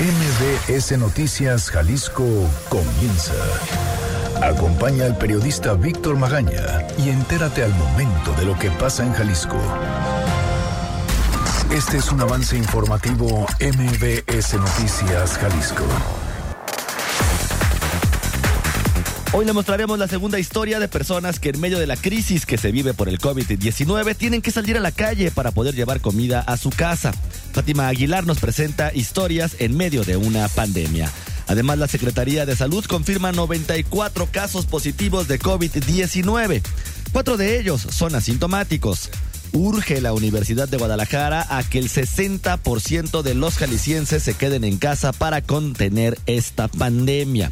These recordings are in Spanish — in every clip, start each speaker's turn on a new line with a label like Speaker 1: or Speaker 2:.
Speaker 1: MBS Noticias Jalisco comienza. Acompaña al periodista Víctor Magaña y entérate al momento de lo que pasa en Jalisco. Este es un avance informativo MBS Noticias Jalisco.
Speaker 2: Hoy le mostraremos la segunda historia de personas que en medio de la crisis que se vive por el COVID-19 tienen que salir a la calle para poder llevar comida a su casa. Fátima Aguilar nos presenta historias en medio de una pandemia. Además, la Secretaría de Salud confirma 94 casos positivos de COVID-19. Cuatro de ellos son asintomáticos. Urge la Universidad de Guadalajara a que el 60% de los jaliscienses se queden en casa para contener esta pandemia.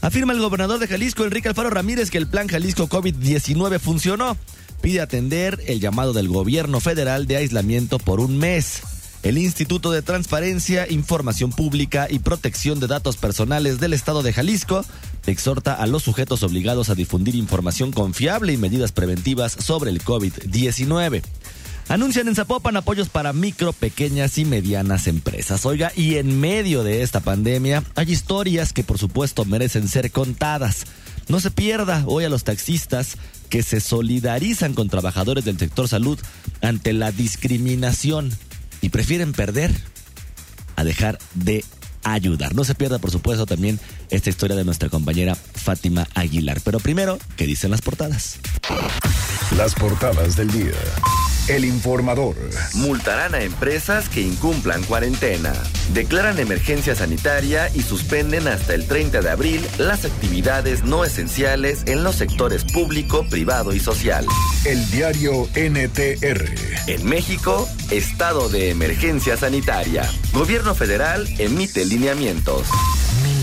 Speaker 2: Afirma el gobernador de Jalisco, Enrique Alfaro Ramírez, que el plan Jalisco COVID-19 funcionó. Pide atender el llamado del gobierno federal de aislamiento por un mes. El Instituto de Transparencia, Información Pública y Protección de Datos Personales del Estado de Jalisco exhorta a los sujetos obligados a difundir información confiable y medidas preventivas sobre el COVID-19. Anuncian en Zapopan apoyos para micro, pequeñas y medianas empresas. Oiga, y en medio de esta pandemia hay historias que por supuesto merecen ser contadas. No se pierda hoy a los taxistas que se solidarizan con trabajadores del sector salud ante la discriminación y prefieren perder a dejar de ayudar. No se pierda, por supuesto, también esta historia de nuestra compañera Fátima Aguilar. Pero primero, ¿qué dicen las portadas?
Speaker 1: Las portadas del día. El informador.
Speaker 3: Multarán a empresas que incumplan cuarentena. Declaran emergencia sanitaria y suspenden hasta el 30 de abril las actividades no esenciales en los sectores público, privado y social.
Speaker 1: El diario NTR.
Speaker 3: En México, estado de emergencia sanitaria. Gobierno federal emite lineamientos.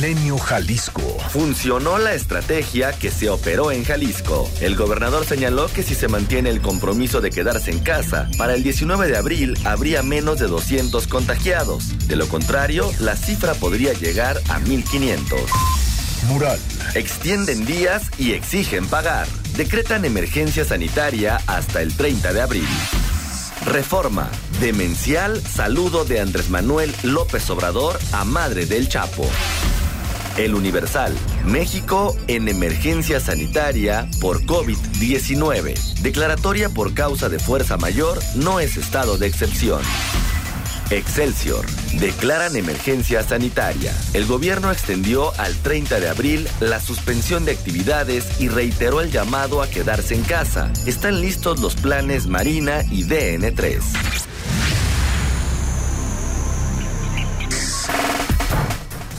Speaker 1: Milenio Jalisco.
Speaker 3: Funcionó la estrategia que se operó en Jalisco. El gobernador señaló que si se mantiene el compromiso de quedarse en casa, para el 19 de abril habría menos de 200 contagiados. De lo contrario, la cifra podría llegar a 1500.
Speaker 1: Mural.
Speaker 3: Extienden días y exigen pagar. Decretan emergencia sanitaria hasta el 30 de abril. Reforma. Demencial saludo de Andrés Manuel López Obrador a madre del Chapo. El Universal. México en emergencia sanitaria por COVID-19. Declaratoria por causa de fuerza mayor no es estado de excepción. Excelsior. Declaran emergencia sanitaria. El gobierno extendió al 30 de abril la suspensión de actividades y reiteró el llamado a quedarse en casa. Están listos los planes Marina y DN3.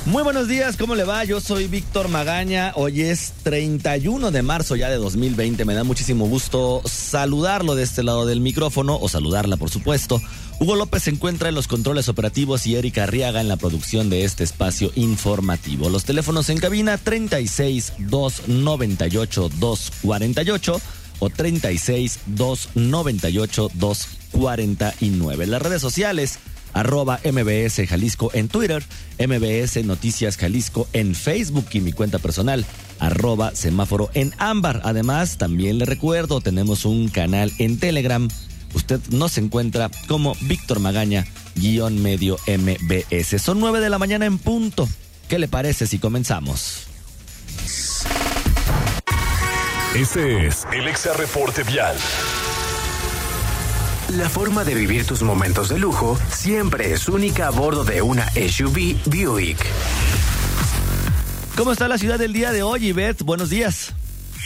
Speaker 2: Muy buenos días, ¿cómo le va? Yo soy Víctor Magaña. Hoy es 31 de marzo ya de 2020. Me da muchísimo gusto saludarlo de este lado del micrófono, o saludarla, por supuesto. Hugo López se encuentra en los controles operativos y Erika Arriaga en la producción de este espacio informativo. Los teléfonos en cabina 36 298 248 o 36 298 249. Las redes sociales arroba MBS Jalisco en Twitter, MBS Noticias Jalisco en Facebook y mi cuenta personal, arroba semáforo en ámbar. Además, también le recuerdo, tenemos un canal en Telegram. Usted nos encuentra como Víctor Magaña, guion medio MBS. Son nueve de la mañana en punto. ¿Qué le parece si comenzamos?
Speaker 1: Este es el Exa Reporte Vial.
Speaker 4: La forma de vivir tus momentos de lujo siempre es única a bordo de una SUV Buick.
Speaker 2: ¿Cómo está la ciudad del día de hoy, Ivette? Buenos días.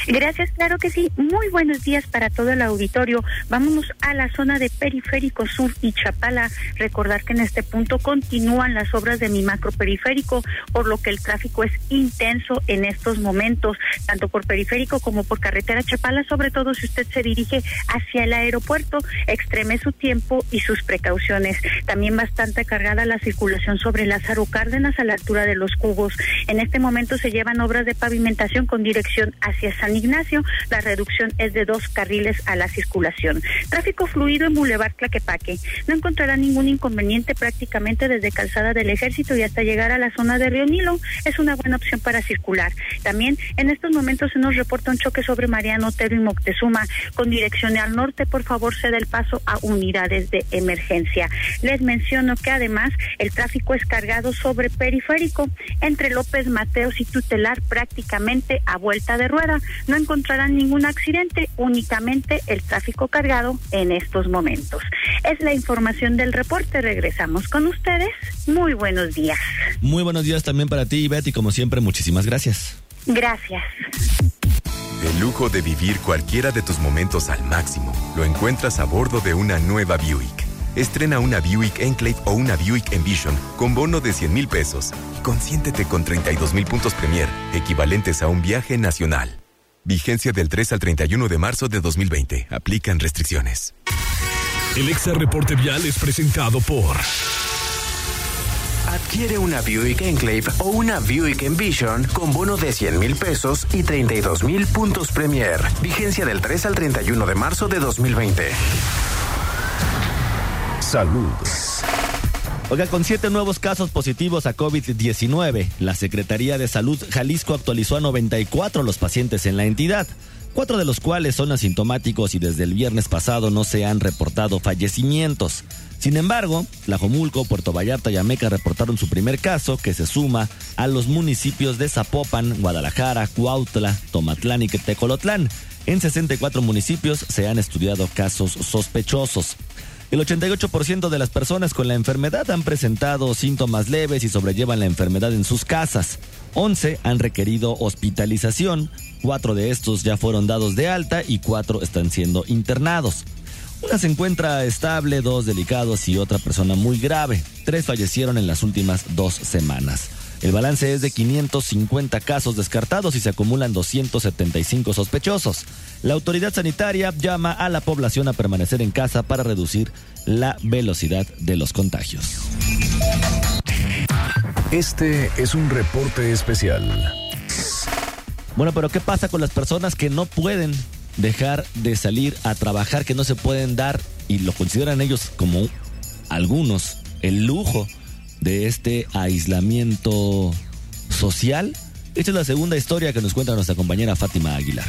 Speaker 5: Gracias, claro que sí. Muy buenos días para todo el auditorio. Vámonos a la zona de Periférico Sur y Chapala. Recordar que en este punto continúan las obras de mi macro periférico, por lo que el tráfico es intenso en estos momentos, tanto por periférico como por carretera Chapala, sobre todo si usted se dirige hacia el aeropuerto, extreme su tiempo y sus precauciones. También bastante cargada la circulación sobre Lázaro Cárdenas a la altura de los cubos. En este momento se llevan obras de pavimentación con dirección hacia San Ignacio, la reducción es de dos carriles a la circulación. Tráfico fluido en Boulevard Claquepaque. No encontrará ningún inconveniente prácticamente desde Calzada del Ejército y hasta llegar a la zona de Río Nilo. Es una buena opción para circular. También en estos momentos se nos reporta un choque sobre Mariano Otero y Moctezuma con dirección al norte. Por favor, ceda el paso a unidades de emergencia. Les menciono que además el tráfico es cargado sobre periférico entre López Mateos y Tutelar prácticamente a vuelta de rueda. No encontrarán ningún accidente, únicamente el tráfico cargado en estos momentos. Es la información del reporte. Regresamos con ustedes. Muy buenos días.
Speaker 2: Muy buenos días también para ti, Betty. Como siempre, muchísimas gracias.
Speaker 5: Gracias.
Speaker 6: El lujo de vivir cualquiera de tus momentos al máximo lo encuentras a bordo de una nueva Buick. Estrena una Buick Enclave o una Buick Envision con bono de 100 mil pesos y consiéntete con 32 mil puntos Premier, equivalentes a un viaje nacional. Vigencia del 3 al 31 de marzo de 2020. Aplican restricciones.
Speaker 1: El Exa Reporte Vial es presentado por...
Speaker 4: Adquiere una Buick Enclave o una Buick Envision con bono de 100 mil pesos y 32 mil puntos Premier. Vigencia del 3 al 31 de marzo de 2020.
Speaker 1: Salud.
Speaker 2: Oiga, con siete nuevos casos positivos a COVID-19, la Secretaría de Salud Jalisco actualizó a 94 los pacientes en la entidad, cuatro de los cuales son asintomáticos y desde el viernes pasado no se han reportado fallecimientos. Sin embargo, Tlajomulco, Puerto Vallarta y Ameca reportaron su primer caso, que se suma a los municipios de Zapopan, Guadalajara, Cuautla, Tomatlán y Tecolotlán. En 64 municipios se han estudiado casos sospechosos. El 88% de las personas con la enfermedad han presentado síntomas leves y sobrellevan la enfermedad en sus casas. 11 han requerido hospitalización, 4 de estos ya fueron dados de alta y 4 están siendo internados. Una se encuentra estable, dos delicados y otra persona muy grave. Tres fallecieron en las últimas dos semanas. El balance es de 550 casos descartados y se acumulan 275 sospechosos. La autoridad sanitaria llama a la población a permanecer en casa para reducir la velocidad de los contagios.
Speaker 1: Este es un reporte especial.
Speaker 2: Bueno, pero ¿qué pasa con las personas que no pueden dejar de salir a trabajar, que no se pueden dar y lo consideran ellos como algunos el lujo de este aislamiento social? Esta es la segunda historia que nos cuenta nuestra compañera Fátima Aguilar.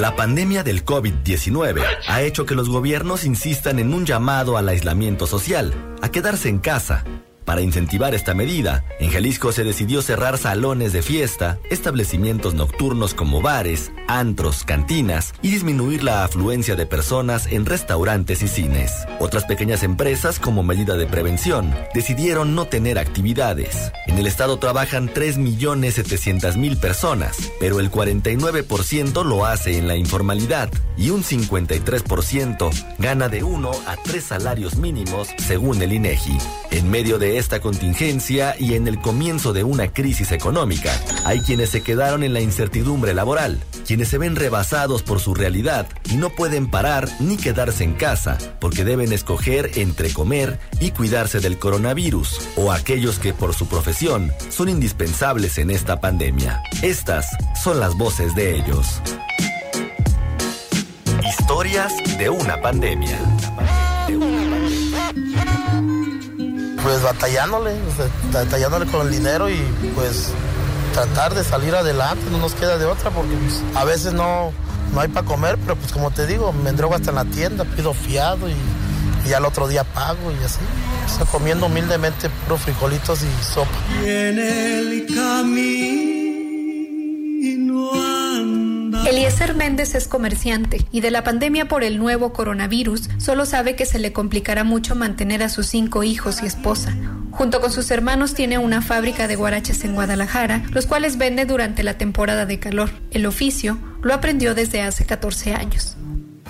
Speaker 7: La pandemia del COVID-19 ha hecho que los gobiernos insistan en un llamado al aislamiento social, a quedarse en casa, para incentivar esta medida, en Jalisco se decidió cerrar salones de fiesta, establecimientos nocturnos como bares, antros, cantinas y disminuir la afluencia de personas en restaurantes y cines. Otras pequeñas empresas, como medida de prevención, decidieron no tener actividades. En el estado trabajan 3.700.000 personas, pero el 49% lo hace en la informalidad y un 53% gana de uno a tres salarios mínimos según el INEGI. En medio de esta contingencia y en el comienzo de una crisis económica, hay quienes se quedaron en la incertidumbre laboral, quienes se ven rebasados por su realidad y no pueden parar ni quedarse en casa porque deben escoger entre comer y cuidarse del coronavirus, o aquellos que por su profesión son indispensables en esta pandemia. Estas son las voces de ellos. Historias de una pandemia.
Speaker 8: Pues batallándole, batallándole con el dinero y pues tratar de salir adelante, no nos queda de otra porque pues, a veces no, no hay para comer, pero pues como te digo, me endrogo hasta en la tienda, pido fiado y, y al otro día pago y así. O sea, comiendo humildemente puro frijolitos y sopa.
Speaker 9: En el camino.
Speaker 10: Eliezer Méndez es comerciante y de la pandemia por el nuevo coronavirus solo sabe que se le complicará mucho mantener a sus cinco hijos y esposa. Junto con sus hermanos tiene una fábrica de guaraches en Guadalajara, los cuales vende durante la temporada de calor. El oficio lo aprendió desde hace 14 años.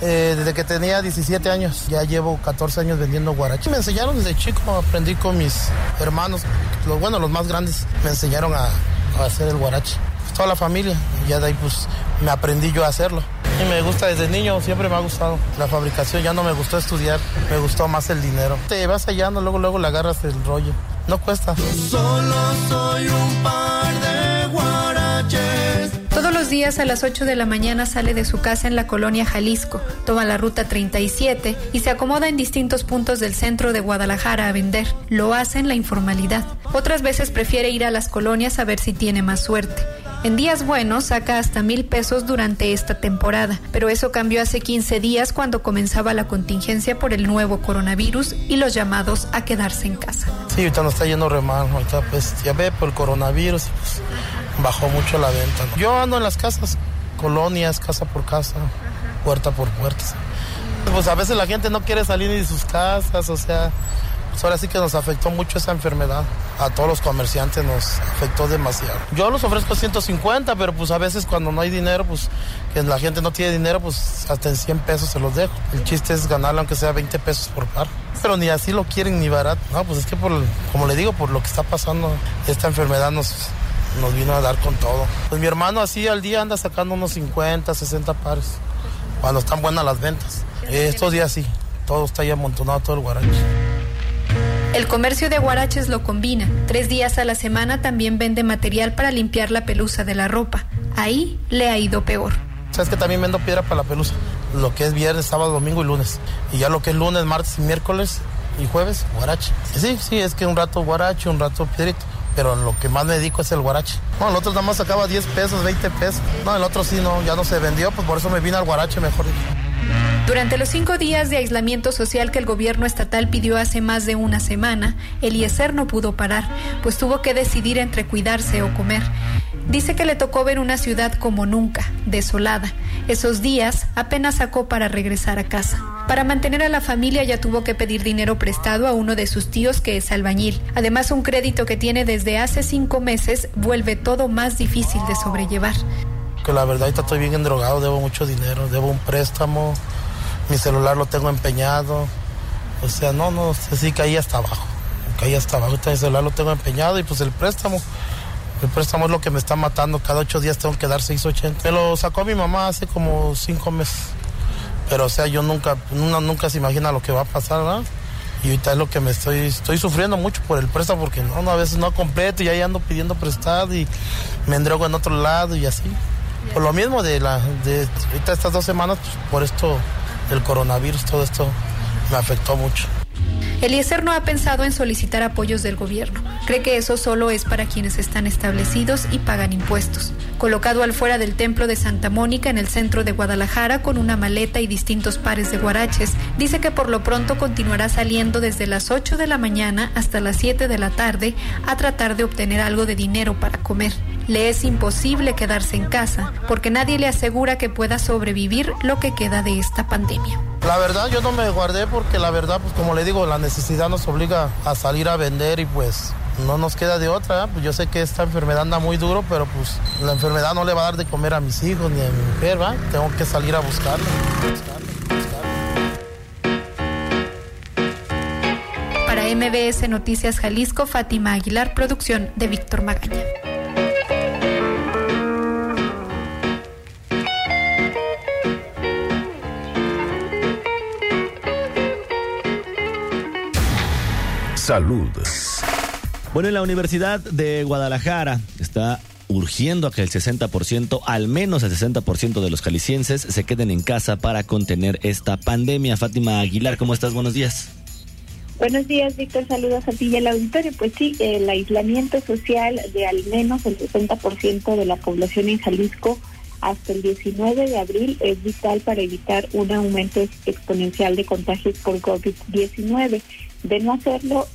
Speaker 8: Eh, desde que tenía 17 años, ya llevo 14 años vendiendo guaraches. Me enseñaron desde chico, aprendí con mis hermanos, los bueno, los más grandes, me enseñaron a, a hacer el guarache. Toda la familia, ya de ahí pues me aprendí yo a hacerlo. Y me gusta desde niño, siempre me ha gustado. La fabricación ya no me gustó estudiar, me gustó más el dinero. Te vas hallando, luego luego le agarras el rollo. no cuesta.
Speaker 9: Solo soy un par de guaraches.
Speaker 10: Todos los días a las 8 de la mañana sale de su casa en la colonia Jalisco, toma la ruta 37 y se acomoda en distintos puntos del centro de Guadalajara a vender. Lo hace en la informalidad. Otras veces prefiere ir a las colonias a ver si tiene más suerte. En días buenos saca hasta mil pesos durante esta temporada, pero eso cambió hace 15 días cuando comenzaba la contingencia por el nuevo coronavirus y los llamados a quedarse en casa.
Speaker 8: Sí, ahorita nos está yendo re mal, ahorita pues ya ve por el coronavirus, pues bajó mucho la venta. Yo ando en las casas, colonias, casa por casa, puerta por puerta. Pues a veces la gente no quiere salir de sus casas, o sea, ahora sí que nos afectó mucho esa enfermedad. A todos los comerciantes nos afectó demasiado. Yo los ofrezco 150, pero pues a veces cuando no hay dinero, pues que la gente no tiene dinero, pues hasta en 100 pesos se los dejo. El chiste es ganarle aunque sea 20 pesos por par. Pero ni así lo quieren ni barato. No, pues es que por, como le digo, por lo que está pasando, esta enfermedad nos, nos vino a dar con todo. Pues mi hermano así al día anda sacando unos 50, 60 pares, cuando están buenas las ventas. Estos días sí, todo está ahí amontonado, todo el guarache.
Speaker 10: El comercio de guaraches lo combina. Tres días a la semana también vende material para limpiar la pelusa de la ropa. Ahí le ha ido peor.
Speaker 8: Sabes que también vendo piedra para la pelusa. Lo que es viernes, sábado, domingo y lunes. Y ya lo que es lunes, martes y miércoles y jueves, guarache. Sí, sí, es que un rato guarache, un rato piedrito. Pero lo que más me dedico es el guarache. No, el otro nada más sacaba 10 pesos, 20 pesos. No, el otro sí, no, ya no se vendió, pues por eso me vine al guarache mejor.
Speaker 10: Durante los cinco días de aislamiento social que el gobierno estatal pidió hace más de una semana, Eliezer no pudo parar, pues tuvo que decidir entre cuidarse o comer. Dice que le tocó ver una ciudad como nunca, desolada. Esos días apenas sacó para regresar a casa. Para mantener a la familia ya tuvo que pedir dinero prestado a uno de sus tíos que es albañil. Además, un crédito que tiene desde hace cinco meses vuelve todo más difícil de sobrellevar.
Speaker 8: Que la verdad estoy bien endrogado, debo mucho dinero, debo un préstamo, mi celular lo tengo empeñado. O sea, no, no, sí caí hasta abajo. Caí hasta abajo, ahorita el celular lo tengo empeñado y pues el préstamo. El préstamo es lo que me está matando. Cada ocho días tengo que dar 680. Me lo sacó mi mamá hace como cinco meses. Pero o sea, yo nunca, uno nunca se imagina lo que va a pasar, ¿verdad? Y ahorita es lo que me estoy, estoy sufriendo mucho por el préstamo porque no, no, a veces no completo y ahí ando pidiendo prestado y me endrogo en otro lado y así. Por lo mismo de la, de ahorita estas dos semanas, pues, por esto, el coronavirus, todo esto me afectó mucho.
Speaker 10: Eliezer no ha pensado en solicitar apoyos del gobierno. Cree que eso solo es para quienes están establecidos y pagan impuestos. Colocado al fuera del templo de Santa Mónica en el centro de Guadalajara con una maleta y distintos pares de guaraches, dice que por lo pronto continuará saliendo desde las 8 de la mañana hasta las 7 de la tarde a tratar de obtener algo de dinero para comer. Le es imposible quedarse en casa porque nadie le asegura que pueda sobrevivir lo que queda de esta pandemia.
Speaker 8: La verdad yo no me guardé porque la verdad, pues como le digo, la necesidad nos obliga a salir a vender y pues no nos queda de otra. Pues yo sé que esta enfermedad anda muy duro, pero pues la enfermedad no le va a dar de comer a mis hijos ni a mi mujer, ¿va? Tengo que salir a buscarla.
Speaker 10: Para MBS Noticias Jalisco, Fátima Aguilar, producción de Víctor Magaña.
Speaker 1: Salud.
Speaker 2: Bueno, en la Universidad de Guadalajara está urgiendo a que el 60%, al menos el 60% de los jaliscienses se queden en casa para contener esta pandemia. Fátima Aguilar, ¿cómo estás? Buenos días.
Speaker 11: Buenos días, Víctor. Saludos a ti y al auditorio. Pues sí, el aislamiento social de al menos el 60% de la población en Jalisco hasta el 19 de abril es vital para evitar un aumento exponencial de contagios por COVID-19. De no hacerlo,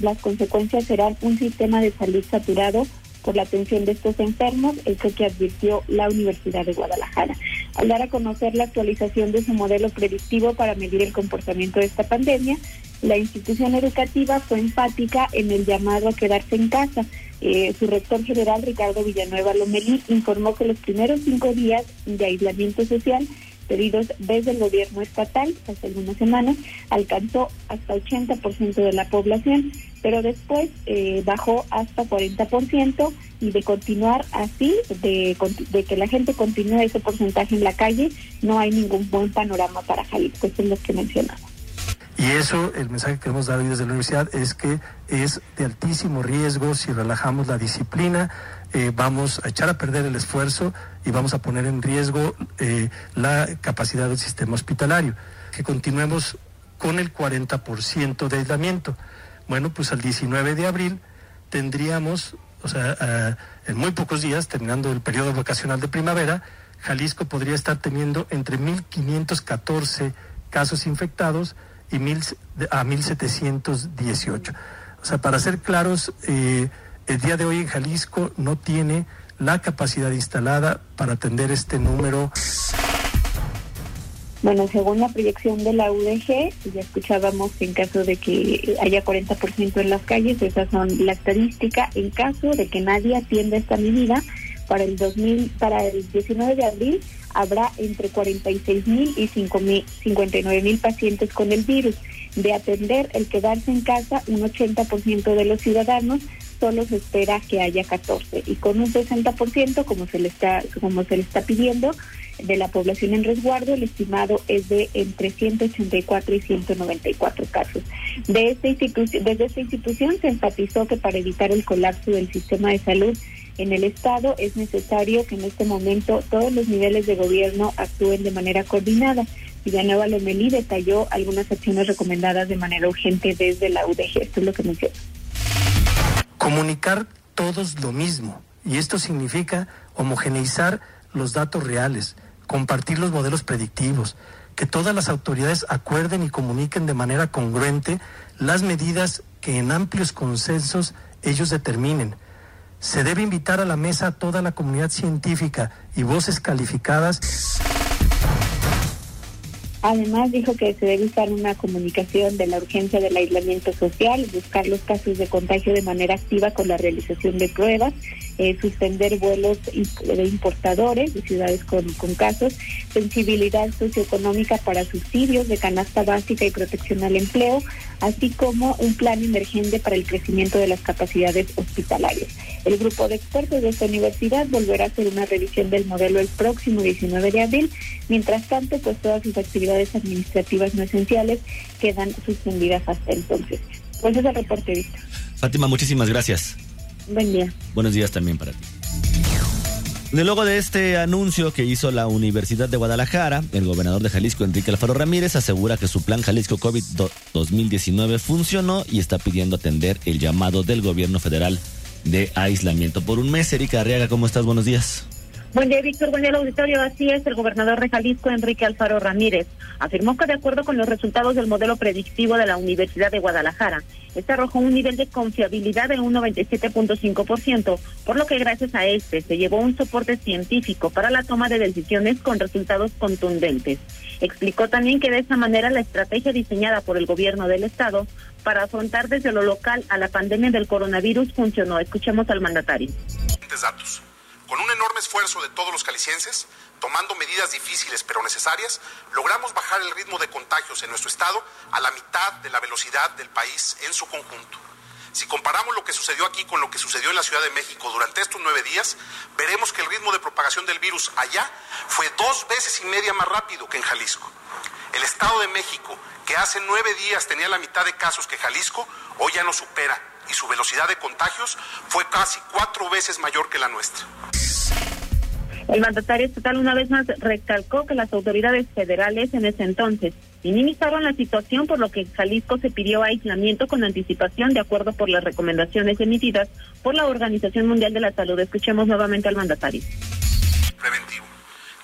Speaker 11: las consecuencias serán un sistema de salud saturado por la atención de estos enfermos, eso que advirtió la Universidad de Guadalajara. Al dar a conocer la actualización de su modelo predictivo para medir el comportamiento de esta pandemia, la institución educativa fue enfática en el llamado a quedarse en casa. Eh, su rector general, Ricardo Villanueva Lomelí, informó que los primeros cinco días de aislamiento social pedidos desde el gobierno estatal hace algunas semanas, alcanzó hasta 80% de la población, pero después eh, bajó hasta 40% y de continuar así, de, de, que la gente continúe ese porcentaje en la calle, no hay ningún buen panorama para Jalisco, eso es lo que mencionamos.
Speaker 12: Y eso, el mensaje que queremos dar hoy desde la universidad es que es de altísimo riesgo si relajamos la disciplina, eh, vamos a echar a perder el esfuerzo y vamos a poner en riesgo eh, la capacidad del sistema hospitalario. Que continuemos con el 40% de aislamiento. Bueno, pues al 19 de abril tendríamos, o sea, en muy pocos días, terminando el periodo vacacional de primavera, Jalisco podría estar teniendo entre 1.514 casos infectados y mil, a 1.718. O sea, para ser claros, eh, el día de hoy en Jalisco no tiene la capacidad instalada para atender este número.
Speaker 11: Bueno, según la proyección de la UDG, ya escuchábamos que en caso de que haya 40% en las calles, esas son la estadísca. En caso de que nadie atienda esta medida, para el 2000, para el 19 de abril habrá entre 46 mil y 59 mil pacientes con el virus. De atender el quedarse en casa, un 80% de los ciudadanos solo se espera que haya 14 y con un 60% como se le está como se le está pidiendo de la población en resguardo, el estimado es de entre 184 y 194 casos. De esta institución, desde esta institución se enfatizó que para evitar el colapso del sistema de salud en el Estado es necesario que en este momento todos los niveles de gobierno actúen de manera coordinada. Villanueva Lomelí detalló algunas acciones recomendadas de manera urgente desde la UDG. Esto es lo que menciona.
Speaker 12: Comunicar todos lo mismo. Y esto significa homogeneizar los datos reales, compartir los modelos predictivos, que todas las autoridades acuerden y comuniquen de manera congruente las medidas que en amplios consensos ellos determinen se debe invitar a la mesa a toda la comunidad científica y voces calificadas.
Speaker 11: Además, dijo que se debe usar una comunicación de la urgencia del aislamiento social, buscar los casos de contagio de manera activa con la realización de pruebas eh, suspender vuelos de importadores de ciudades con, con casos, sensibilidad socioeconómica para subsidios de canasta básica y protección al empleo, así como un plan emergente para el crecimiento de las capacidades hospitalarias. El grupo de expertos de esta universidad volverá a hacer una revisión del modelo el próximo 19 de abril. Mientras tanto, pues todas sus actividades administrativas no esenciales quedan suspendidas hasta entonces. Pues es el reporte, Víctor.
Speaker 2: Fátima, muchísimas gracias.
Speaker 11: Buen día.
Speaker 2: Buenos días también para ti. Luego de este anuncio que hizo la Universidad de Guadalajara, el gobernador de Jalisco, Enrique Alfaro Ramírez, asegura que su plan Jalisco COVID 2019 funcionó y está pidiendo atender el llamado del gobierno federal de aislamiento por un mes. Erika Arriaga, ¿cómo estás? Buenos días.
Speaker 11: Buen día, Víctor. Buen día, auditorio. Así es, el gobernador de Jalisco, Enrique Alfaro Ramírez, afirmó que de acuerdo con los resultados del modelo predictivo de la Universidad de Guadalajara, este arrojó un nivel de confiabilidad de un 97.5%, por lo que gracias a este se llevó un soporte científico para la toma de decisiones con resultados contundentes. Explicó también que de esa manera la estrategia diseñada por el gobierno del estado para afrontar desde lo local a la pandemia del coronavirus funcionó. Escuchemos al mandatario.
Speaker 13: Con un enorme esfuerzo de todos los calicienses, tomando medidas difíciles pero necesarias, logramos bajar el ritmo de contagios en nuestro estado a la mitad de la velocidad del país en su conjunto. Si comparamos lo que sucedió aquí con lo que sucedió en la Ciudad de México durante estos nueve días, veremos que el ritmo de propagación del virus allá fue dos veces y media más rápido que en Jalisco. El Estado de México, que hace nueve días tenía la mitad de casos que Jalisco, hoy ya no supera y su velocidad de contagios fue casi cuatro veces mayor que la nuestra.
Speaker 11: El mandatario estatal una vez más recalcó que las autoridades federales en ese entonces minimizaron la situación por lo que Jalisco se pidió aislamiento con anticipación de acuerdo por las recomendaciones emitidas por la Organización Mundial de la Salud. Escuchemos nuevamente al mandatario.
Speaker 13: Preventivo.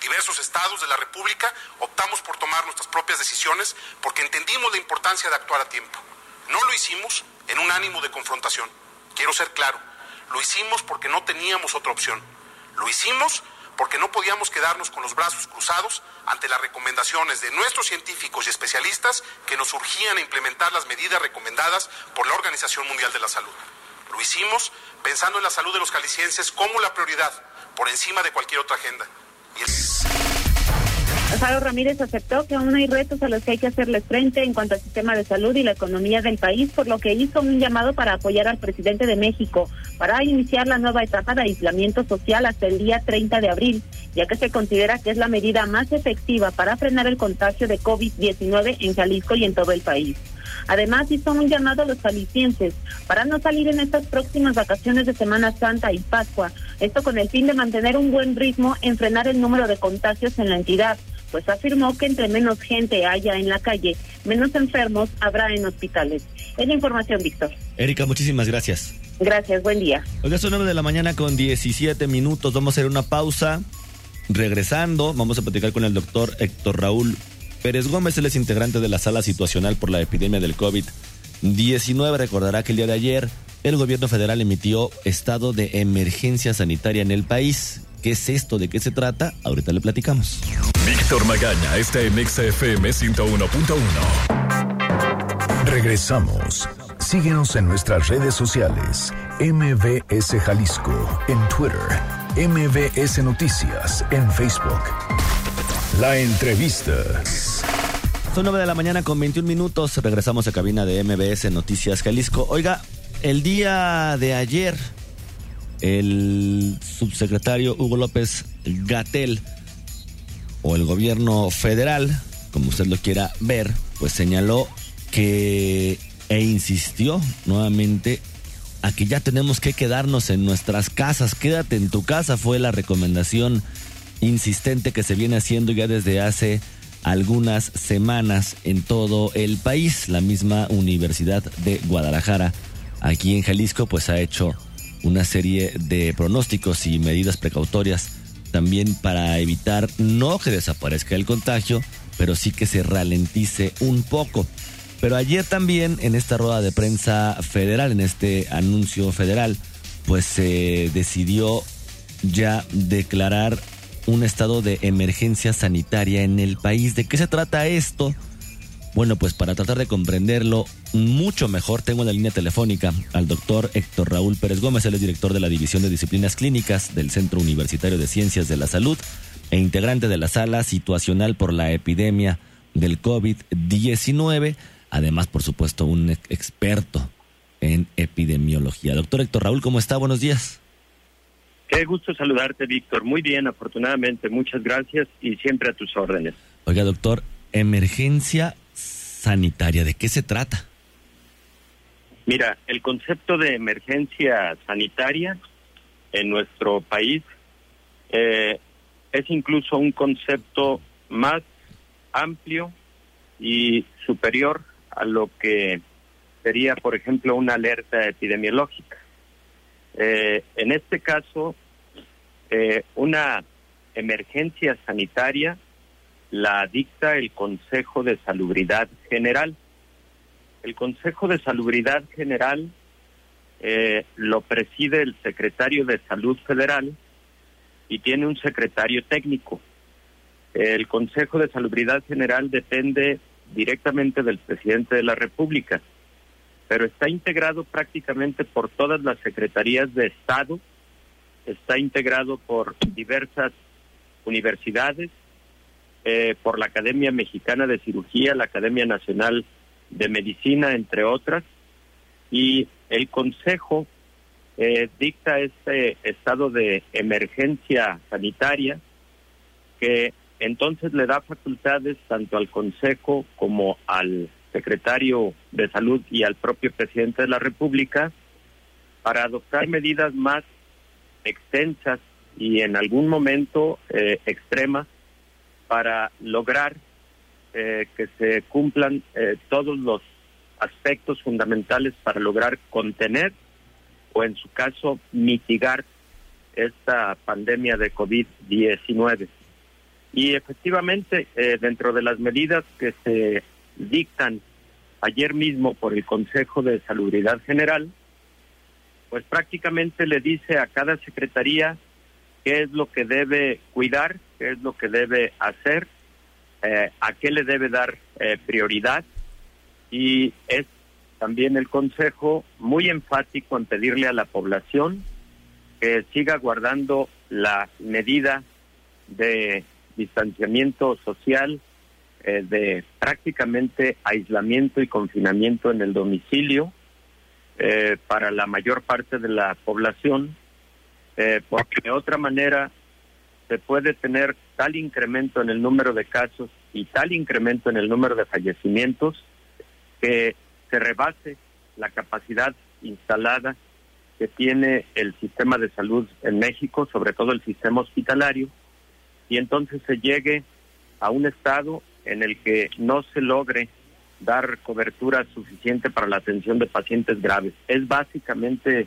Speaker 13: Diversos estados de la República optamos por tomar nuestras propias decisiones porque entendimos la importancia de actuar a tiempo. No lo hicimos en un ánimo de confrontación. Quiero ser claro, lo hicimos porque no teníamos otra opción. Lo hicimos porque no podíamos quedarnos con los brazos cruzados ante las recomendaciones de nuestros científicos y especialistas que nos urgían a implementar las medidas recomendadas por la Organización Mundial de la Salud. Lo hicimos pensando en la salud de los calicienses como la prioridad, por encima de cualquier otra agenda. Y
Speaker 11: Alfaro Ramírez aceptó que aún hay retos a los que hay que hacerles frente en cuanto al sistema de salud y la economía del país, por lo que hizo un llamado para apoyar al presidente de México para iniciar la nueva etapa de aislamiento social hasta el día 30 de abril, ya que se considera que es la medida más efectiva para frenar el contagio de COVID-19 en Jalisco y en todo el país. Además, hizo un llamado a los jaliscienses para no salir en estas próximas vacaciones de Semana Santa y Pascua, esto con el fin de mantener un buen ritmo en frenar el número de contagios en la entidad, pues afirmó que entre menos gente haya en la calle, menos enfermos habrá en hospitales. Es la información, Víctor.
Speaker 2: Erika, muchísimas gracias.
Speaker 11: Gracias, buen día.
Speaker 2: Oiga, son 9 de la mañana con 17 minutos. Vamos a hacer una pausa. Regresando, vamos a platicar con el doctor Héctor Raúl Pérez Gómez. Él es integrante de la sala situacional por la epidemia del COVID-19. Recordará que el día de ayer el gobierno federal emitió estado de emergencia sanitaria en el país. ¿Qué es esto? ¿De qué se trata? Ahorita le platicamos.
Speaker 1: Víctor Magaña está en XFM 101.1. Regresamos. Síguenos en nuestras redes sociales. MBS Jalisco en Twitter. MBS Noticias en Facebook. La entrevista.
Speaker 2: Son 9 de la mañana con 21 minutos. Regresamos a cabina de MBS Noticias Jalisco. Oiga, el día de ayer, el subsecretario Hugo López Gatel, o el gobierno federal, como usted lo quiera ver, pues señaló que e insistió nuevamente a que ya tenemos que quedarnos en nuestras casas. Quédate en tu casa fue la recomendación insistente que se viene haciendo ya desde hace algunas semanas en todo el país. La misma Universidad de Guadalajara, aquí en Jalisco, pues ha hecho una serie de pronósticos y medidas precautorias también para evitar no que desaparezca el contagio, pero sí que se ralentice un poco. Pero ayer también en esta rueda de prensa federal, en este anuncio federal, pues se decidió ya declarar un estado de emergencia sanitaria en el país. ¿De qué se trata esto? Bueno, pues para tratar de comprenderlo mucho mejor, tengo en la línea telefónica al doctor Héctor Raúl Pérez Gómez, él es director de la División de Disciplinas Clínicas del Centro Universitario de Ciencias de la Salud e integrante de la sala situacional por la epidemia del COVID-19, además, por supuesto, un experto en epidemiología. Doctor Héctor Raúl, ¿cómo está? Buenos días.
Speaker 14: Qué gusto saludarte, Víctor. Muy bien, afortunadamente. Muchas gracias y siempre a tus órdenes.
Speaker 2: Oiga, doctor, emergencia sanitaria, ¿de qué se trata?
Speaker 14: Mira, el concepto de emergencia sanitaria en nuestro país eh, es incluso un concepto más amplio y superior a lo que sería, por ejemplo, una alerta epidemiológica. Eh, en este caso, eh, una emergencia sanitaria la dicta el Consejo de Salubridad General. El Consejo de Salubridad General eh, lo preside el secretario de Salud Federal y tiene un secretario técnico. El Consejo de Salubridad General depende directamente del presidente de la República pero está integrado prácticamente por todas las secretarías de Estado, está integrado por diversas universidades, eh, por la Academia Mexicana de Cirugía, la Academia Nacional de Medicina, entre otras, y el Consejo eh, dicta este estado de emergencia sanitaria que entonces le da facultades tanto al Consejo como al secretario de Salud y al propio presidente de la República para adoptar medidas más extensas y en algún momento eh, extremas para lograr eh, que se cumplan eh, todos los aspectos fundamentales para lograr contener o en su caso mitigar esta pandemia de COVID-19. Y efectivamente, dentro de las medidas que se dictan ayer mismo por el Consejo de Salubridad General, pues prácticamente le dice a cada secretaría qué es lo que debe cuidar, qué es lo que debe hacer, eh, a qué le debe dar eh, prioridad. Y es también el Consejo muy enfático en pedirle a la población que siga guardando la medida de distanciamiento social, eh, de prácticamente aislamiento y confinamiento en el domicilio, eh, para la mayor parte de la población, eh, porque de otra manera se puede tener tal incremento en el número de casos y tal incremento en el número de fallecimientos que se rebase la capacidad instalada que tiene el sistema de salud en México, sobre todo el sistema hospitalario, y entonces se llegue a un estado en el que no se logre dar cobertura suficiente para la atención de pacientes graves. Es básicamente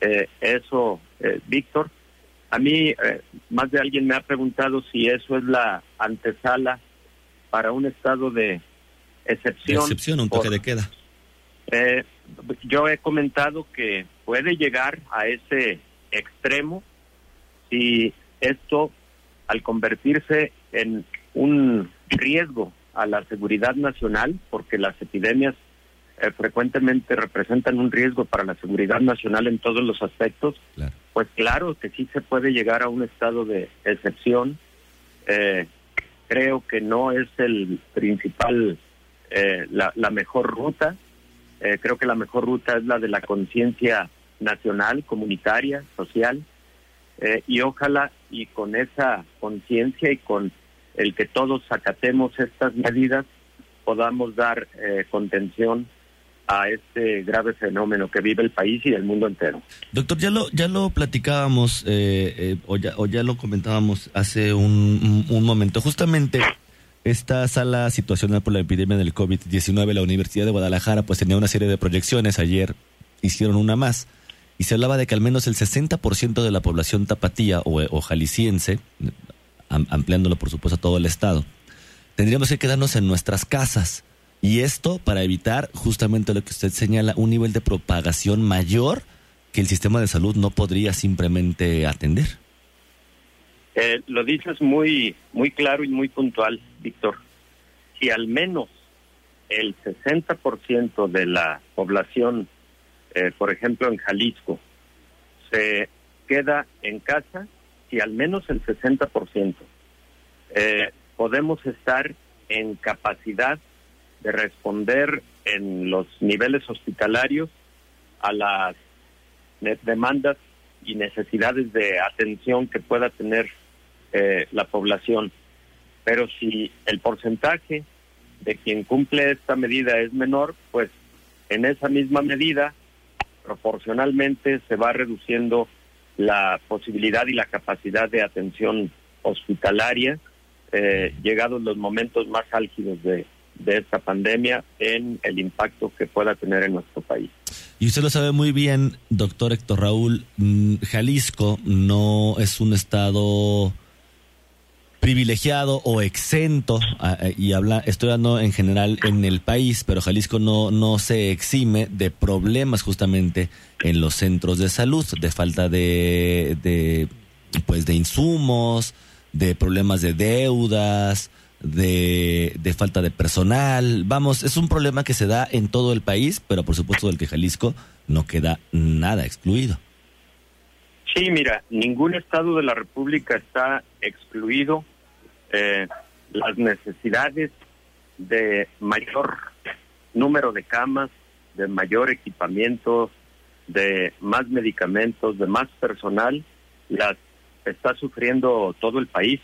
Speaker 14: eh, eso, eh, Víctor. A mí, eh, más de alguien me ha preguntado si eso es la antesala para un estado de excepción.
Speaker 2: De excepción, un toque de queda.
Speaker 14: yo he comentado que puede llegar a ese extremo si esto, al convertirse en un riesgo a la seguridad nacional, porque las epidemias eh, frecuentemente representan un riesgo para la seguridad nacional en todos los aspectos, pues claro que sí se puede llegar a un estado de excepción. Eh, creo que no es el principal, eh, la, la, mejor ruta. creo que la mejor ruta es la de la conciencia nacional, comunitaria, social, y ojalá y con esa conciencia y con el que todos acatemos estas medidas podamos dar eh, contención a este grave fenómeno que vive el país y el mundo entero.
Speaker 2: Doctor, ya lo, ya lo platicábamos eh, eh, o, ya, o ya lo comentábamos hace un, un momento. Justamente esta sala situacional por la epidemia del COVID-19, la Universidad de Guadalajara, pues tenía una serie de proyecciones. Ayer hicieron una más y se hablaba de que al menos el 60% de la población tapatía o, o jalisciense, ampliándolo por supuesto a todo el estado, tendríamos que quedarnos en nuestras casas. Y esto para evitar justamente lo que usted señala, un nivel de propagación mayor que el sistema de salud no podría simplemente atender.
Speaker 14: Eh, lo dices muy, muy claro y muy puntual, Víctor. Si al menos el 60% de la población, eh, por ejemplo en Jalisco, se queda en casa, si al menos el 60%, eh, podemos estar en capacidad de responder en los niveles hospitalarios a las demandas y necesidades de atención que pueda tener eh, la población. Pero si el porcentaje de quien cumple esta medida es menor, pues en esa misma medida, proporcionalmente, se va reduciendo la posibilidad y la capacidad de atención hospitalaria, eh, llegados los momentos más álgidos de, de esta pandemia en el impacto que pueda tener en nuestro país.
Speaker 2: Y usted lo sabe muy bien, doctor Héctor Raúl, mm, Jalisco no es un estado privilegiado o exento, y habla, estoy hablando en general en el país, pero Jalisco no, no se exime de problemas justamente en los centros de salud, de falta de, de pues de insumos, de problemas de deudas, de, de, falta de personal. Vamos, es un problema que se da en todo el país, pero por supuesto del que Jalisco no queda nada excluido.
Speaker 14: Sí, mira, ningún estado de la República está excluido eh, las necesidades de mayor número de camas, de mayor equipamiento, de más medicamentos, de más personal, las está sufriendo todo el país.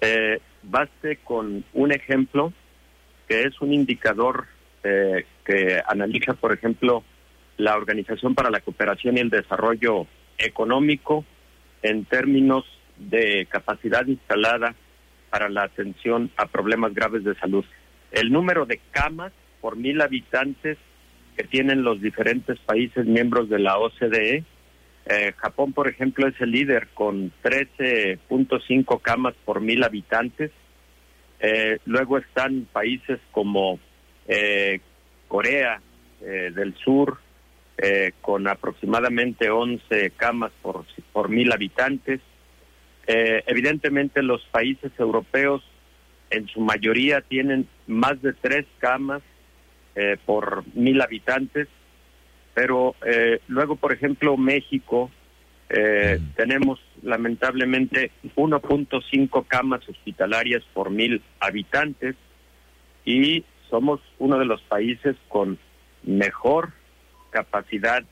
Speaker 14: Eh, baste con un ejemplo que es un indicador eh, que analiza, por ejemplo, la Organización para la Cooperación y el Desarrollo Económico en términos de capacidad instalada para la atención a problemas graves de salud. El número de camas por mil habitantes que tienen los diferentes países miembros de la OCDE. Eh, Japón, por ejemplo, es el líder con 13.5 camas por mil habitantes. Eh, luego están países como eh, Corea del Sur, con aproximadamente 11 camas por, por mil habitantes. Eh, evidentemente los países europeos en su mayoría tienen más de tres camas eh, por mil habitantes, pero eh, luego, por ejemplo, México, tenemos lamentablemente 1.5 camas hospitalarias por mil habitantes y somos uno de los países con mejor capacidad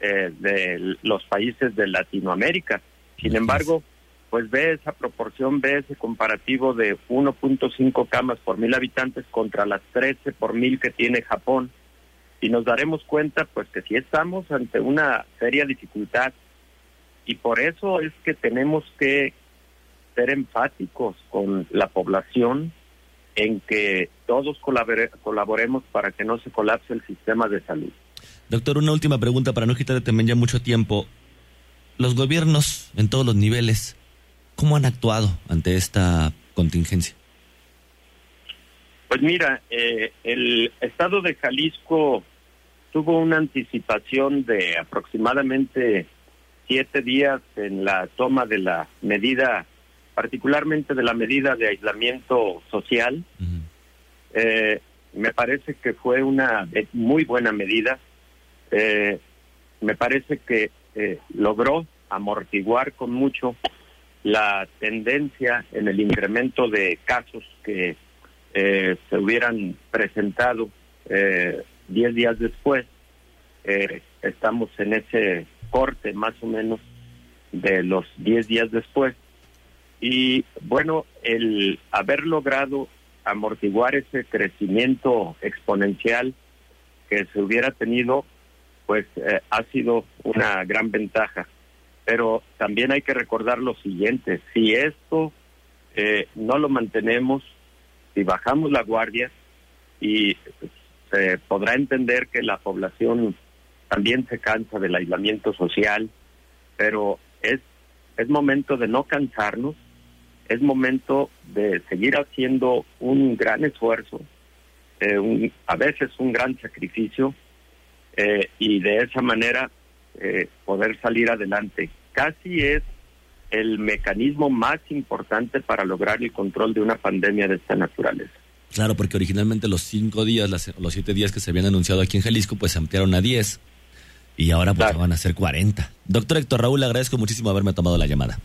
Speaker 14: eh, de los países de Latinoamérica. Sin embargo, pues ve esa proporción, ve ese comparativo de 1.5 camas por mil habitantes contra las 13 por mil que tiene Japón y nos daremos cuenta pues que si estamos ante una seria dificultad y por eso es que tenemos que ser enfáticos con la población en que todos colaboremos para que no se colapse el sistema de salud.
Speaker 2: Doctor, una última pregunta para no quitarle también ya mucho tiempo. Los gobiernos en todos los niveles, ¿cómo han actuado ante esta contingencia?
Speaker 14: Pues mira, eh, el estado de Jalisco tuvo una anticipación de aproximadamente siete días en la toma de la medida, particularmente de la medida de aislamiento social. Eh, me parece que fue una muy buena medida. Eh, me parece que eh, logró amortiguar con mucho la tendencia en el incremento de casos que se hubieran presentado diez días después. estamos en ese corte más o menos de los 10 días después. Y bueno, el haber logrado amortiguar ese crecimiento exponencial que se hubiera tenido, pues eh, ha sido una gran ventaja. Pero también hay que recordar lo siguiente, si esto eh, no lo mantenemos, si bajamos la guardia, y se podrá entender que la población también se cansa del aislamiento social, pero es, es momento de no cansarnos, es momento de seguir haciendo un gran esfuerzo, eh, a veces un gran sacrificio, eh, y de esa manera eh, poder salir adelante. Casi es el mecanismo más importante para lograr el control de una pandemia de esta naturaleza.
Speaker 2: Claro, porque originalmente los cinco días, los siete días que se habían anunciado aquí en Jalisco, pues se ampliaron a diez y ahora pues van a ser 40. Doctor Héctor Raúl, le agradezco muchísimo haberme tomado la llamada.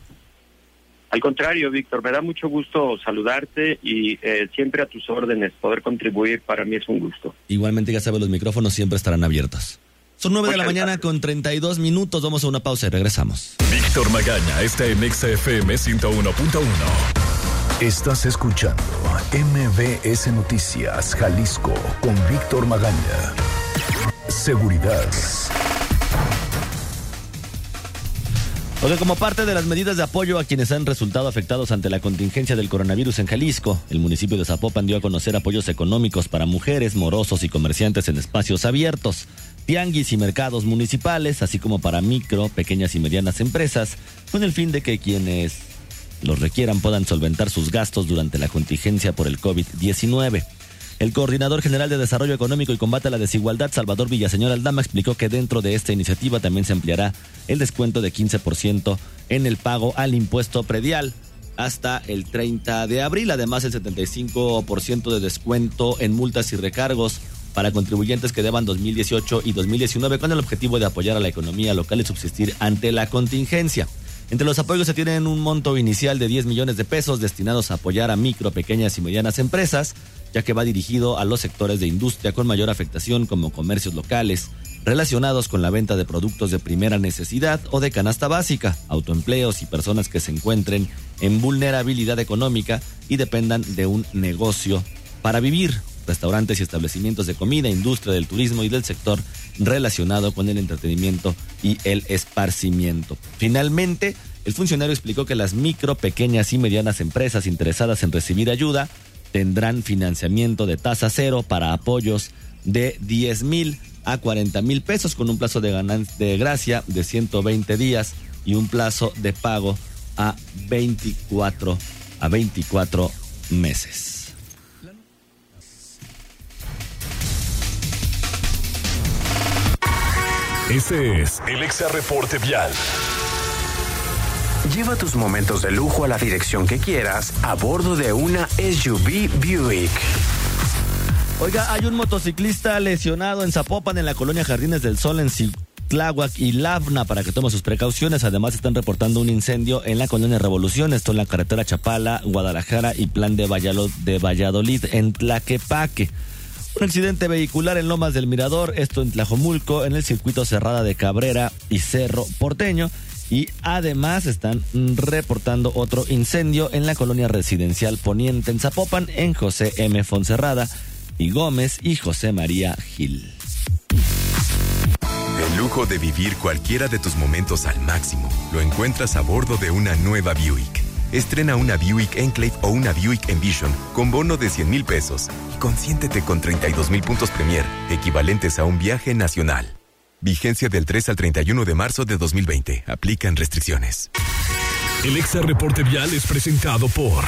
Speaker 14: Al contrario, Víctor, me da mucho gusto saludarte y eh, siempre a tus órdenes. Poder contribuir para mí es un gusto.
Speaker 2: Igualmente, ya sabes, los micrófonos siempre estarán abiertos. Son 9 de la mañana con 32 minutos. Vamos a una pausa y regresamos.
Speaker 1: Víctor Magaña está en XFM 101.1. Estás escuchando MBS Noticias Jalisco con Víctor Magaña. Seguridad.
Speaker 2: Porque como parte de las medidas de apoyo a quienes han resultado afectados ante la contingencia del coronavirus en Jalisco, el municipio de Zapopan dio a conocer apoyos económicos para mujeres, morosos y comerciantes en espacios abiertos, tianguis y mercados municipales, así como para micro, pequeñas y medianas empresas, con el fin de que quienes los requieran puedan solventar sus gastos durante la contingencia por el COVID-19. El coordinador general de Desarrollo Económico y Combate a la Desigualdad, Salvador Villaseñor Aldama, explicó que dentro de esta iniciativa también se ampliará el descuento de 15% en el pago al impuesto predial hasta el 30 de abril. Además, el 75% de descuento en multas y recargos para contribuyentes que deban 2018 y 2019 con el objetivo de apoyar a la economía local y subsistir ante la contingencia. Entre los apoyos se tienen un monto inicial de 10 millones de pesos destinados a apoyar a micro, pequeñas y medianas empresas, ya que va dirigido a los sectores de industria con mayor afectación como comercios locales, relacionados con la venta de productos de primera necesidad o de canasta básica, autoempleos y personas que se encuentren en vulnerabilidad económica y dependan de un negocio para vivir, restaurantes y establecimientos de comida, industria del turismo y del sector relacionado con el entretenimiento y el esparcimiento. Finalmente, el funcionario explicó que las micro, pequeñas y medianas empresas interesadas en recibir ayuda tendrán financiamiento de tasa cero para apoyos de 10 mil a 40 mil pesos con un plazo de, de gracia de 120 días y un plazo de pago a 24 a 24 meses.
Speaker 1: Ese es el Exa Reporte Vial.
Speaker 4: Lleva tus momentos de lujo a la dirección que quieras a bordo de una SUV Buick.
Speaker 2: Oiga, hay un motociclista lesionado en Zapopan, en la colonia Jardines del Sol, en Citláhuac y Lavna, para que tome sus precauciones. Además, están reportando un incendio en la colonia Revolución, esto en la carretera Chapala, Guadalajara y Plan de Valladolid, de Valladolid en Tlaquepaque. Un accidente vehicular en Lomas del Mirador, esto en Tlajomulco, en el circuito cerrada de Cabrera y Cerro Porteño. Y además están reportando otro incendio en la colonia residencial Poniente en Zapopan, en José M. Fonserrada y Gómez y José María Gil.
Speaker 6: El lujo de vivir cualquiera de tus momentos al máximo lo encuentras a bordo de una nueva Buick. Estrena una Buick Enclave o una Buick Envision con bono de 100 mil pesos y consiéntete con 32 mil puntos Premier, equivalentes a un viaje nacional. Vigencia del 3 al 31 de marzo de 2020. Aplican restricciones.
Speaker 15: El Exa Reporte Vial es presentado por.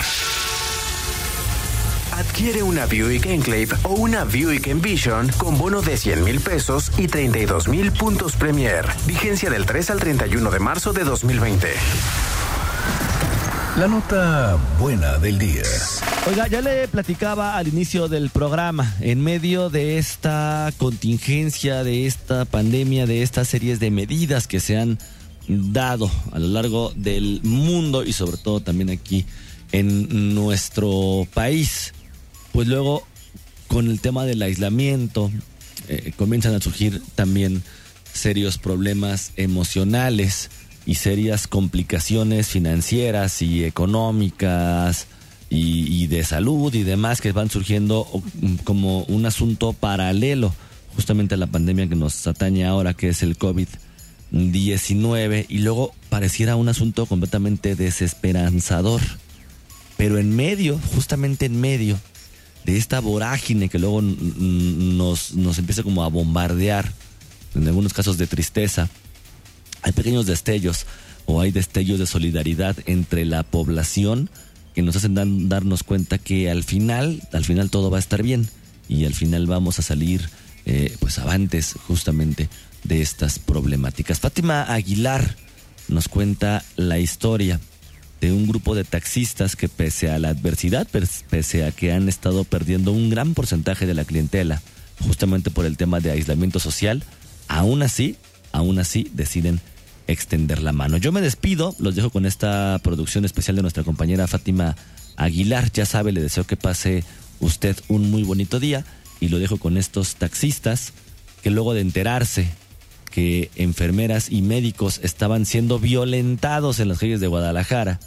Speaker 4: Adquiere una Buick Enclave o una Buick Envision con bono de 100 mil pesos y 32 mil puntos Premier. Vigencia del 3 al 31 de marzo de 2020.
Speaker 1: La nota buena del día.
Speaker 2: Oiga, ya le platicaba al inicio del programa, en medio de esta contingencia, de esta pandemia, de estas series de medidas que se han dado a lo largo del mundo y sobre todo también aquí en nuestro país. Pues luego, con el tema del aislamiento, eh, comienzan a surgir también serios problemas emocionales y serias complicaciones financieras y económicas y, de salud y demás que van surgiendo como un asunto paralelo justamente a la pandemia que nos atañe ahora, que es el COVID-19, y luego pareciera un asunto completamente desesperanzador. Pero en medio, justamente en medio de esta vorágine que luego nos, nos empieza como a bombardear, en algunos casos de tristeza, hay pequeños destellos o hay destellos de solidaridad entre la población que nos hacen darnos cuenta que al final, al final todo va a estar bien y al final vamos a salir eh, pues avantes justamente de estas problemáticas. Fátima Aguilar nos cuenta la historia de un grupo de taxistas que pese a la adversidad, pese a que han estado perdiendo un gran porcentaje de la clientela, justamente por el tema de aislamiento social, aún así, aún así deciden extender la mano. Yo me despido, los dejo con esta producción especial de nuestra compañera Fátima Aguilar. Ya sabe, le deseo que pase usted un muy bonito día y lo dejo con estos taxistas que luego de enterarse que enfermeras y médicos estaban siendo violentados en las calles de Guadalajara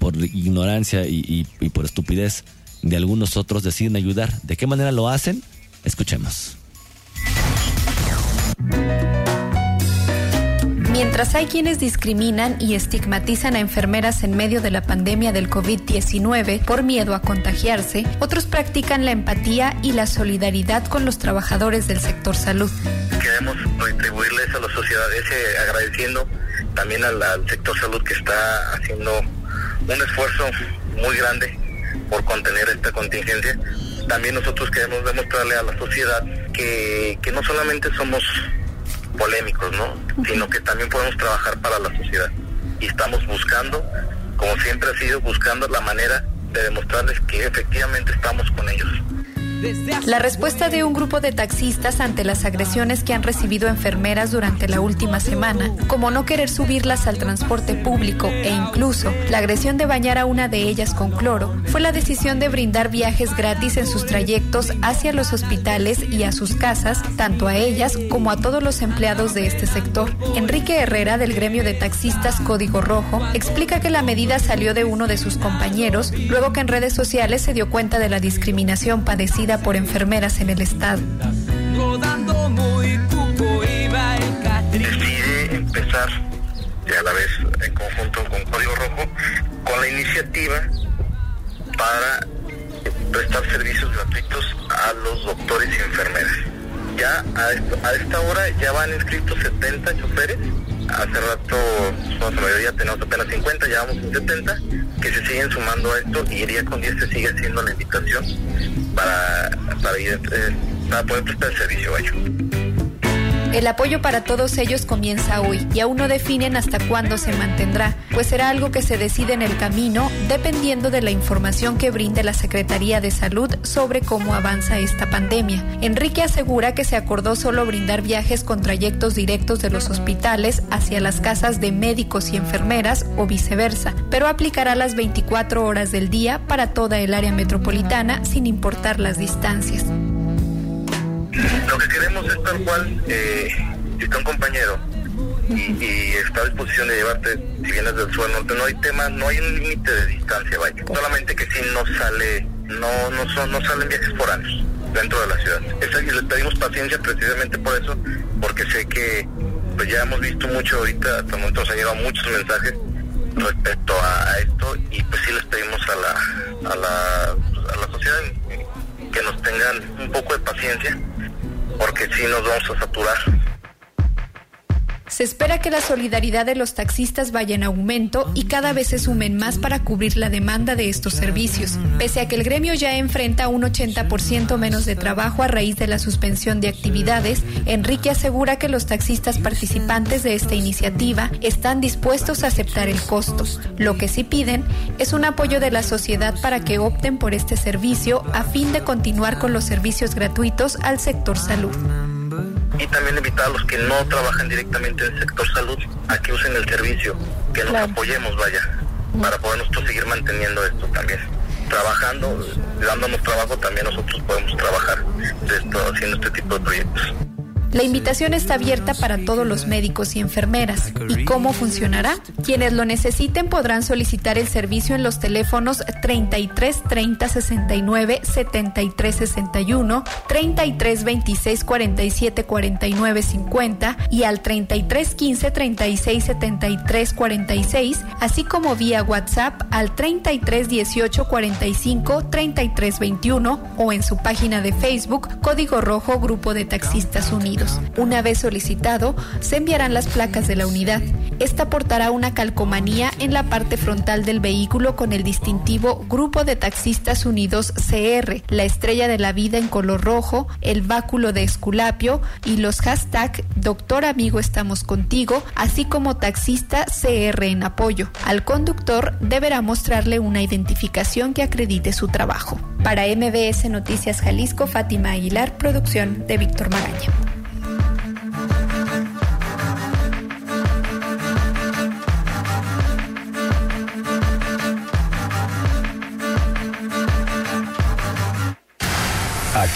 Speaker 2: por ignorancia y, y por estupidez de algunos otros deciden ayudar. ¿De qué manera lo hacen? Escuchemos.
Speaker 10: Mientras hay quienes discriminan y estigmatizan a enfermeras en medio de la pandemia del COVID-19 por miedo a contagiarse, otros practican la empatía y la solidaridad con los trabajadores del sector salud.
Speaker 16: Queremos retribuirles a la sociedad ese agradeciendo también al, sector salud que está haciendo un esfuerzo muy grande por contener esta contingencia. También nosotros queremos demostrarle a la sociedad que no solamente somos polémicos, ¿no? Sino que también podemos trabajar para la sociedad. Y estamos buscando, como siempre ha sido, buscando la manera de demostrarles que efectivamente estamos con ellos.
Speaker 10: La respuesta de un grupo de taxistas ante las agresiones que han recibido enfermeras durante la última semana, como no querer subirlas al transporte público e incluso la agresión de bañar a una de ellas con cloro, fue la decisión de brindar viajes gratis en sus trayectos hacia los hospitales y a sus casas, tanto a ellas como a todos los empleados de este sector. Enrique Herrera del gremio de taxistas Código Rojo explica que la medida salió de uno de sus compañeros luego que en redes sociales se dio cuenta de la discriminación padecida por enfermeras en el estado.
Speaker 16: Decide empezar, y a la vez en conjunto con Código Rojo, con la iniciativa para prestar servicios gratuitos a los doctores y enfermeras. Ya a, esta hora ya van inscritos 70 choferes. Hace rato, su mayoría tenemos apenas 50, ya vamos en 70 que se siguen sumando a esto y día con día se sigue haciendo la invitación para, para, ir, eh, para poder prestar el servicio a ellos.
Speaker 10: El apoyo para todos ellos comienza hoy y aún no definen hasta cuándo se mantendrá, pues será algo que se decide en el camino dependiendo de la información que brinde la Secretaría de Salud sobre cómo avanza esta pandemia. Enrique asegura que se acordó solo brindar viajes con trayectos directos de los hospitales hacia las casas de médicos y enfermeras o viceversa, pero aplicará las 24 horas del día para toda el área metropolitana sin importar las distancias.
Speaker 16: Lo que queremos es tal cual, eh, está un compañero y, está a disposición de llevarte, si vienes del sur norte, no hay tema, no hay un límite de distancia, vaya. Solamente que si no sale, no, no, son, no salen viajes por años dentro de la ciudad. Esa, y les pedimos paciencia precisamente por eso, porque sé que pues ya hemos visto mucho ahorita, hasta el momento nos han llegado muchos mensajes respecto a esto y pues sí les pedimos a la, a la, a la sociedad que nos tengan un poco de paciencia porque si nos vamos a saturar.
Speaker 10: Se espera que la solidaridad de los taxistas vaya en aumento y cada vez se sumen más para cubrir la demanda de estos servicios. Pese a que el gremio ya enfrenta un 80% menos de trabajo a raíz de la suspensión de actividades, Enrique asegura que los taxistas participantes de esta iniciativa están dispuestos a aceptar el costo. Lo que sí piden es un apoyo de la sociedad para que opten por este servicio a fin de continuar con los servicios gratuitos al sector salud
Speaker 16: y también invitar a los que no trabajan directamente en el sector salud a que usen el servicio, que nos apoyemos, vaya, para poder nosotros seguir manteniendo esto también. Trabajando, dándonos trabajo, también nosotros podemos trabajar esto, haciendo este tipo de proyectos.
Speaker 10: La invitación está abierta para todos los médicos y enfermeras. ¿Y cómo funcionará? Quienes lo necesiten podrán solicitar el servicio en los teléfonos 33 30 69 73 61, 33 26 47 49 50 y al 33 15 36 73 46, así como vía WhatsApp al 33 18 45 33 21 o en su página de Facebook Código Rojo Grupo de Taxistas Unidos. Una vez solicitado, se enviarán las placas de la unidad. Esta portará una calcomanía en la parte frontal del vehículo con el distintivo Grupo de Taxistas Unidos CR, la estrella de la vida en color rojo, el báculo de Esculapio y los hashtag Doctor Amigo Estamos Contigo, así como Taxista CR en apoyo. Al conductor deberá mostrarle una identificación que acredite su trabajo. Para MBS Noticias Jalisco, Fátima Aguilar, producción de Víctor Magaña.